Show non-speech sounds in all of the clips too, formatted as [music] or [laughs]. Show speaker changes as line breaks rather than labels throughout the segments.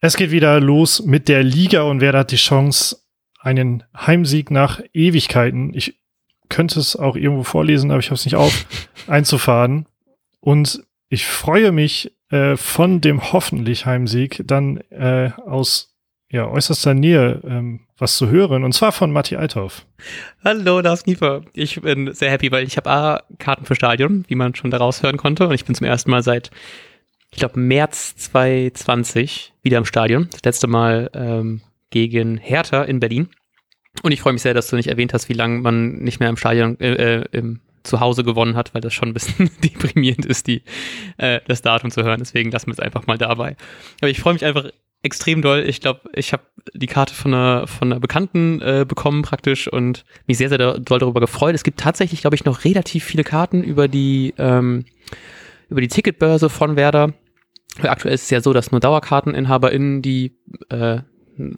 Es geht wieder los mit der Liga und Werder hat die Chance, einen Heimsieg nach Ewigkeiten. Ich könnte es auch irgendwo vorlesen, aber ich habe es nicht auf, [laughs] einzufahren. Und ich freue mich äh, von dem hoffentlich Heimsieg dann äh, aus ja, äußerster Nähe ähm, was zu hören, und zwar von Matti Althoff.
Hallo, Lars Kiefer. Ich bin sehr happy, weil ich habe A, Karten für Stadion, wie man schon daraus hören konnte, und ich bin zum ersten Mal seit, ich glaube, März 2020 wieder im Stadion. Das letzte Mal ähm, gegen Hertha in Berlin. Und ich freue mich sehr, dass du nicht erwähnt hast, wie lange man nicht mehr im Stadion, äh, äh, im zu Hause gewonnen hat, weil das schon ein bisschen [laughs] deprimierend ist, die, äh, das Datum zu hören. Deswegen lassen wir es einfach mal dabei. Aber ich freue mich einfach extrem doll. Ich glaube, ich habe die Karte von einer, von einer Bekannten äh, bekommen praktisch und mich sehr, sehr doll darüber gefreut. Es gibt tatsächlich, glaube ich, noch relativ viele Karten über die, ähm, über die Ticketbörse von Werder. Aktuell ist es ja so, dass nur DauerkarteninhaberInnen die äh,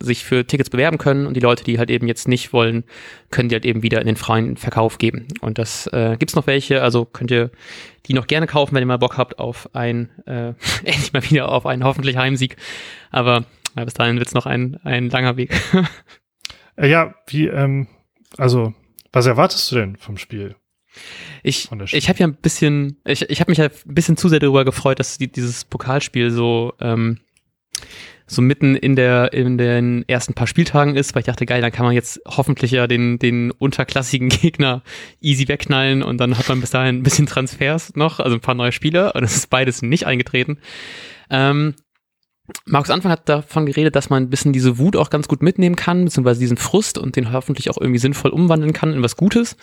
sich für Tickets bewerben können und die Leute, die halt eben jetzt nicht wollen, können die halt eben wieder in den freien Verkauf geben. Und das äh, gibt's noch welche, also könnt ihr die noch gerne kaufen, wenn ihr mal Bock habt auf ein, äh, [laughs] endlich mal wieder auf einen hoffentlich Heimsieg. Aber ja, bis dahin wird's noch ein, ein langer Weg. [laughs]
Äh, ja, wie, ähm, also, was erwartest du denn vom Spiel?
Ich, ich habe ja ein bisschen, ich, ich habe mich ja ein bisschen zu sehr darüber gefreut, dass die, dieses Pokalspiel so ähm, so mitten in der in den ersten paar Spieltagen ist, weil ich dachte, geil, dann kann man jetzt hoffentlich ja den den unterklassigen [laughs] Gegner easy wegknallen und dann hat man bis dahin ein bisschen Transfers noch, also ein paar neue Spieler und es ist beides nicht eingetreten. Ähm, Markus Anfang hat davon geredet, dass man ein bisschen diese Wut auch ganz gut mitnehmen kann, beziehungsweise diesen Frust und den hoffentlich auch irgendwie sinnvoll umwandeln kann in was Gutes.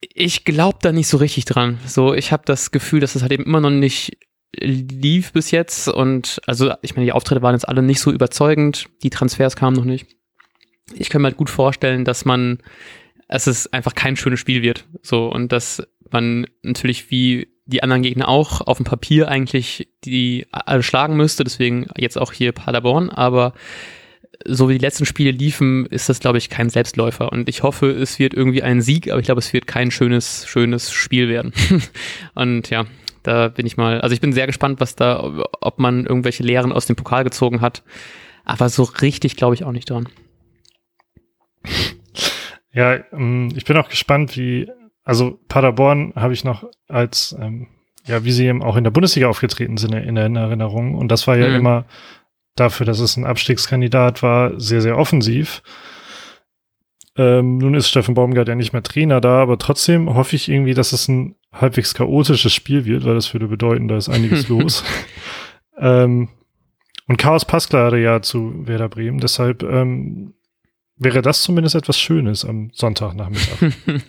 Ich glaube da nicht so richtig dran. So, ich habe das Gefühl, dass es halt eben immer noch nicht lief bis jetzt und also ich meine, die Auftritte waren jetzt alle nicht so überzeugend, die Transfers kamen noch nicht. Ich kann mir halt gut vorstellen, dass man, dass es einfach kein schönes Spiel wird. So und dass man natürlich wie die anderen Gegner auch auf dem Papier eigentlich die alle schlagen müsste, deswegen jetzt auch hier Paderborn, aber so wie die letzten Spiele liefen, ist das, glaube ich, kein Selbstläufer. Und ich hoffe, es wird irgendwie ein Sieg, aber ich glaube, es wird kein schönes, schönes Spiel werden. [laughs] und ja, da bin ich mal, also ich bin sehr gespannt, was da, ob man irgendwelche Lehren aus dem Pokal gezogen hat. Aber so richtig glaube ich auch nicht dran.
Ja, ähm, ich bin auch gespannt, wie, also Paderborn habe ich noch als, ähm, ja, wie sie eben auch in der Bundesliga aufgetreten sind in Erinnerung. Und das war ja mhm. immer dafür, dass es ein Abstiegskandidat war, sehr, sehr offensiv. Ähm, nun ist Steffen Baumgart ja nicht mehr Trainer da, aber trotzdem hoffe ich irgendwie, dass es ein halbwegs chaotisches Spiel wird, weil das würde bedeuten, da ist einiges [laughs] los. Ähm, und Chaos passt gerade ja zu Werder Bremen, deshalb ähm, wäre das zumindest etwas Schönes am Sonntagnachmittag. [laughs]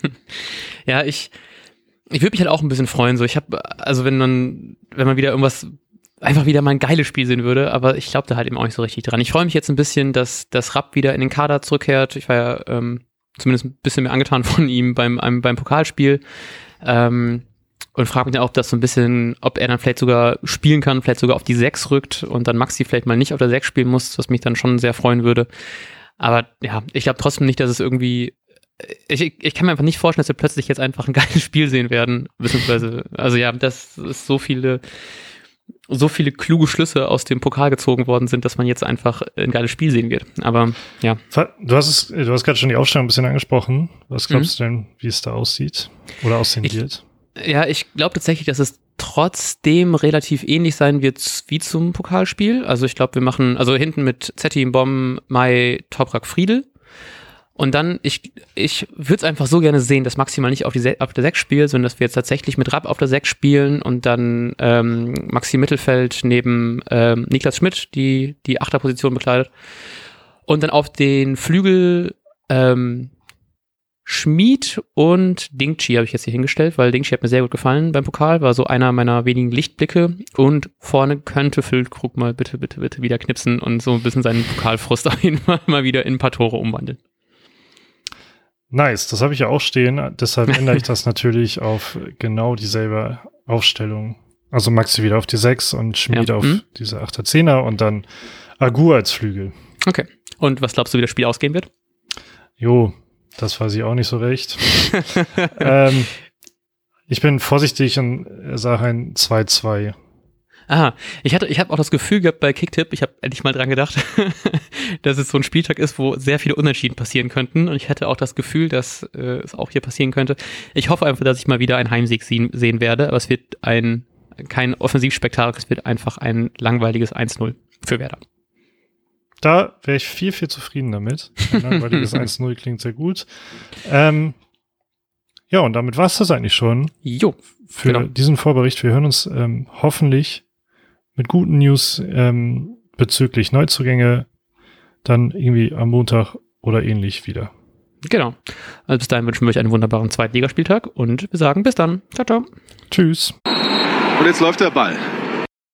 ja, ich, ich würde mich halt auch ein bisschen freuen. So, ich habe, also wenn man, wenn man wieder irgendwas einfach wieder mal ein geiles Spiel sehen würde, aber ich glaube da halt eben auch nicht so richtig dran. Ich freue mich jetzt ein bisschen, dass das Rapp wieder in den Kader zurückkehrt. Ich war ja ähm, zumindest ein bisschen mehr angetan [laughs] von ihm beim, beim, beim Pokalspiel. Ähm, und frage mich dann auch, dass so ein bisschen, ob er dann vielleicht sogar spielen kann, vielleicht sogar auf die 6 rückt und dann Maxi vielleicht mal nicht auf der 6 spielen muss, was mich dann schon sehr freuen würde. Aber ja, ich glaube trotzdem nicht, dass es irgendwie. Ich, ich kann mir einfach nicht vorstellen, dass wir plötzlich jetzt einfach ein geiles Spiel sehen werden. Beziehungsweise, also ja, das ist so viele so viele kluge Schlüsse aus dem Pokal gezogen worden sind, dass man jetzt einfach ein geiles Spiel sehen wird. Aber ja.
Du hast es, du hast gerade schon die Aufstellung ein bisschen angesprochen. Was glaubst mhm. du denn, wie es da aussieht oder aussehen
ich,
wird?
Ja, ich glaube tatsächlich, dass es trotzdem relativ ähnlich sein wird wie zum Pokalspiel. Also ich glaube, wir machen, also hinten mit Zetti, Bomb, Mai, Toprak, Friedel. Und dann, ich, ich würde es einfach so gerne sehen, dass maximal nicht auf, die, auf der 6 spielt, sondern dass wir jetzt tatsächlich mit Rapp auf der 6 spielen und dann ähm, Maxi Mittelfeld neben ähm, Niklas Schmidt, die die Achterposition bekleidet. Und dann auf den Flügel ähm, Schmied und Dingchi habe ich jetzt hier hingestellt, weil Dingchi hat mir sehr gut gefallen beim Pokal, war so einer meiner wenigen Lichtblicke und vorne könnte Füllkrug mal bitte, bitte, bitte wieder knipsen und so ein bisschen seinen Pokalfrust [laughs] auf mal wieder in ein paar Tore umwandeln.
Nice, das habe ich ja auch stehen. Deshalb ändere ich das natürlich auf genau dieselbe Aufstellung. Also Maxi wieder auf die 6 und Schmied ja. auf mhm. diese 8er 10er und dann Agur als Flügel.
Okay. Und was glaubst du, wie das Spiel ausgehen wird?
Jo, das weiß ich auch nicht so recht. [laughs] ähm, ich bin vorsichtig und sage ein 2-2.
Aha, ich hatte, ich habe auch das Gefühl gehabt bei Kicktip, ich habe endlich mal dran gedacht, [laughs] dass es so ein Spieltag ist, wo sehr viele Unentschieden passieren könnten. Und ich hatte auch das Gefühl, dass äh, es auch hier passieren könnte. Ich hoffe einfach, dass ich mal wieder einen Heimsieg sehen, sehen werde, aber es wird ein kein Offensivspektakel, es wird einfach ein langweiliges 1-0 für Werder.
Da wäre ich viel, viel zufrieden damit. Ein langweiliges [laughs] 1-0 klingt sehr gut. Ähm, ja, und damit war es das eigentlich schon.
Jo.
Für genau. diesen Vorbericht. Wir hören uns ähm, hoffentlich mit guten News ähm, bezüglich Neuzugänge dann irgendwie am Montag oder ähnlich wieder.
Genau. Also bis dahin wünschen wir euch einen wunderbaren Zweitligaspieltag und wir sagen bis dann. Ciao, ciao.
Tschüss.
Und jetzt läuft der Ball.